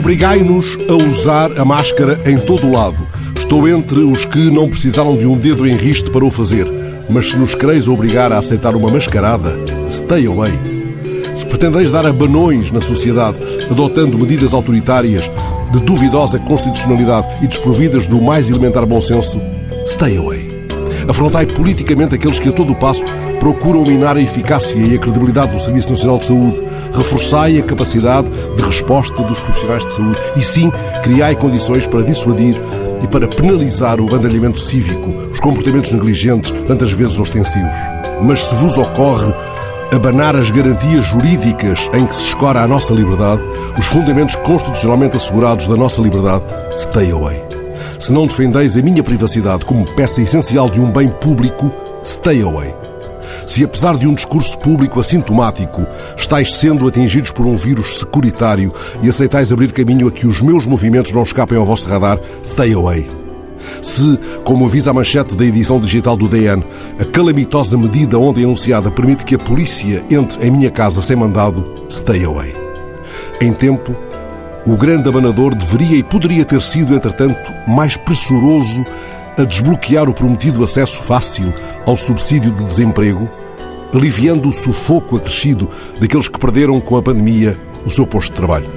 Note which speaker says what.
Speaker 1: Obrigai-nos a usar a máscara em todo o lado. Estou entre os que não precisaram de um dedo em riste para o fazer. Mas se nos quereis obrigar a aceitar uma mascarada, stay away. Se pretendeis dar abanões na sociedade, adotando medidas autoritárias de duvidosa constitucionalidade e desprovidas do mais elementar bom senso, stay away. Afrontai politicamente aqueles que a todo passo procuram minar a eficácia e a credibilidade do Serviço Nacional de Saúde. Reforçai a capacidade de resposta dos profissionais de saúde e, sim, criai condições para dissuadir e para penalizar o bandalhamento cívico, os comportamentos negligentes, tantas vezes ostensivos. Mas se vos ocorre abanar as garantias jurídicas em que se escora a nossa liberdade, os fundamentos constitucionalmente assegurados da nossa liberdade, stay away. Se não defendeis a minha privacidade como peça essencial de um bem público, stay away. Se, apesar de um discurso público assintomático, estáis sendo atingidos por um vírus securitário e aceitais abrir caminho a que os meus movimentos não escapem ao vosso radar, stay away. Se, como avisa a manchete da edição digital do DN, a calamitosa medida ontem anunciada permite que a polícia entre em minha casa sem mandado, stay away. Em tempo, o grande abanador deveria e poderia ter sido, entretanto, mais pressuroso a desbloquear o prometido acesso fácil ao subsídio de desemprego, aliviando o sufoco acrescido daqueles que perderam com a pandemia o seu posto de trabalho.